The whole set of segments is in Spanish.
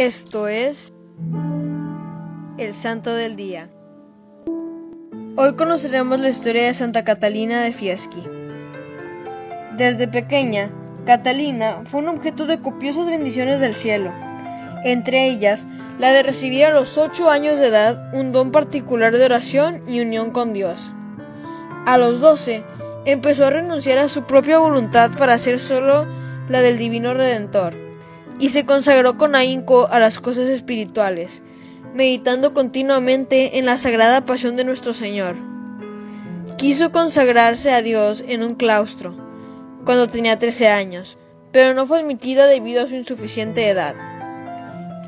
Esto es el Santo del Día. Hoy conoceremos la historia de Santa Catalina de Fieschi. Desde pequeña, Catalina fue un objeto de copiosas bendiciones del cielo, entre ellas la de recibir a los ocho años de edad un don particular de oración y unión con Dios. A los doce, empezó a renunciar a su propia voluntad para hacer solo la del Divino Redentor, y se consagró con ahínco a las cosas espirituales, meditando continuamente en la sagrada pasión de nuestro Señor. Quiso consagrarse a Dios en un claustro, cuando tenía trece años, pero no fue admitida debido a su insuficiente edad.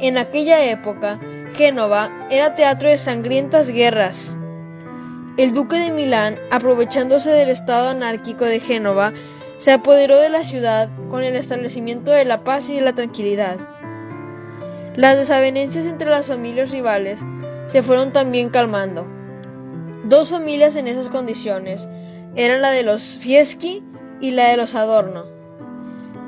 En aquella época, Génova era teatro de sangrientas guerras. El duque de Milán, aprovechándose del estado anárquico de Génova, se apoderó de la ciudad con el establecimiento de la paz y de la tranquilidad. Las desavenencias entre las familias rivales se fueron también calmando. Dos familias en esas condiciones eran la de los Fieschi y la de los Adorno.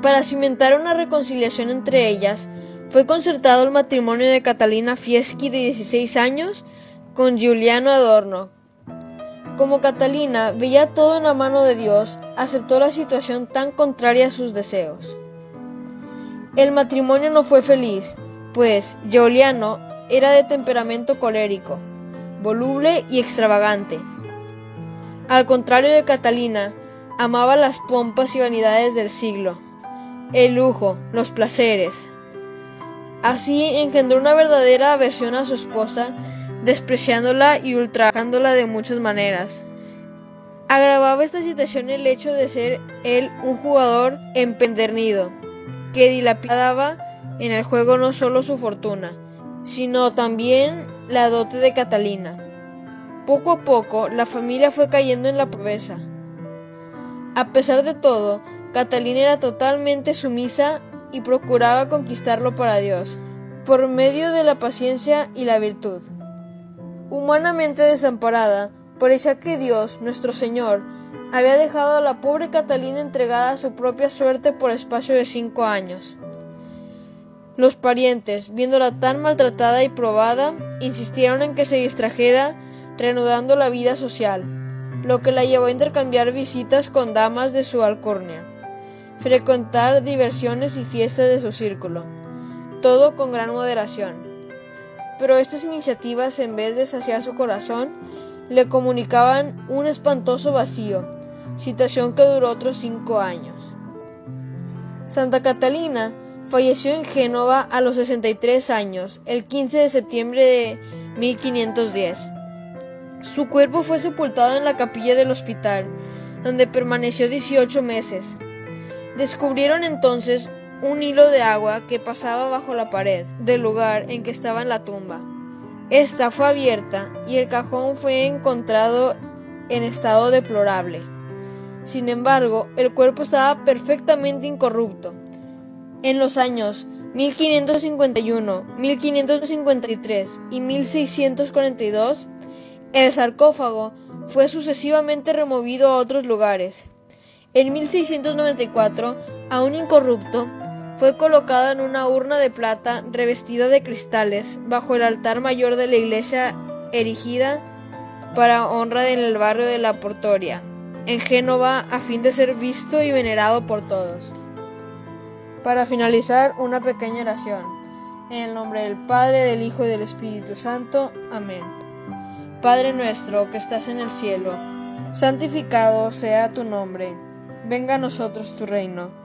Para cimentar una reconciliación entre ellas, fue concertado el matrimonio de Catalina Fieschi de 16 años con Giuliano Adorno, como Catalina veía todo en la mano de Dios, aceptó la situación tan contraria a sus deseos. El matrimonio no fue feliz, pues Giuliano era de temperamento colérico, voluble y extravagante. Al contrario de Catalina, amaba las pompas y vanidades del siglo, el lujo, los placeres. Así engendró una verdadera aversión a su esposa despreciándola y ultrajándola de muchas maneras. Agravaba esta situación el hecho de ser él un jugador empedernido, que dilapidaba en el juego no solo su fortuna, sino también la dote de Catalina. Poco a poco la familia fue cayendo en la pobreza. A pesar de todo, Catalina era totalmente sumisa y procuraba conquistarlo para Dios, por medio de la paciencia y la virtud. Humanamente desamparada, parecía que Dios, nuestro Señor, había dejado a la pobre Catalina entregada a su propia suerte por espacio de cinco años. Los parientes, viéndola tan maltratada y probada, insistieron en que se distrajera reanudando la vida social, lo que la llevó a intercambiar visitas con damas de su alcurnia, frecuentar diversiones y fiestas de su círculo, todo con gran moderación pero estas iniciativas, en vez de saciar su corazón, le comunicaban un espantoso vacío, situación que duró otros cinco años. Santa Catalina falleció en Génova a los 63 años, el 15 de septiembre de 1510. Su cuerpo fue sepultado en la capilla del hospital, donde permaneció 18 meses. Descubrieron entonces un hilo de agua que pasaba bajo la pared del lugar en que estaba la tumba. Esta fue abierta y el cajón fue encontrado en estado deplorable. Sin embargo, el cuerpo estaba perfectamente incorrupto. En los años 1551, 1553 y 1642, el sarcófago fue sucesivamente removido a otros lugares. En 1694, aún incorrupto, fue colocado en una urna de plata revestida de cristales bajo el altar mayor de la iglesia erigida para honra en el barrio de la Portoria, en Génova, a fin de ser visto y venerado por todos. Para finalizar, una pequeña oración. En el nombre del Padre, del Hijo y del Espíritu Santo. Amén. Padre nuestro que estás en el cielo, santificado sea tu nombre. Venga a nosotros tu reino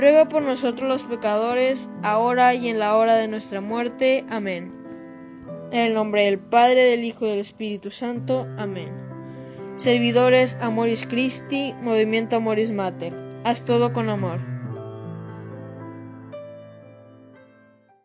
ruega por nosotros los pecadores, ahora y en la hora de nuestra muerte. Amén. En el nombre del Padre, del Hijo y del Espíritu Santo. Amén. Servidores Amoris Christi, Movimiento Amoris Mater. Haz todo con amor.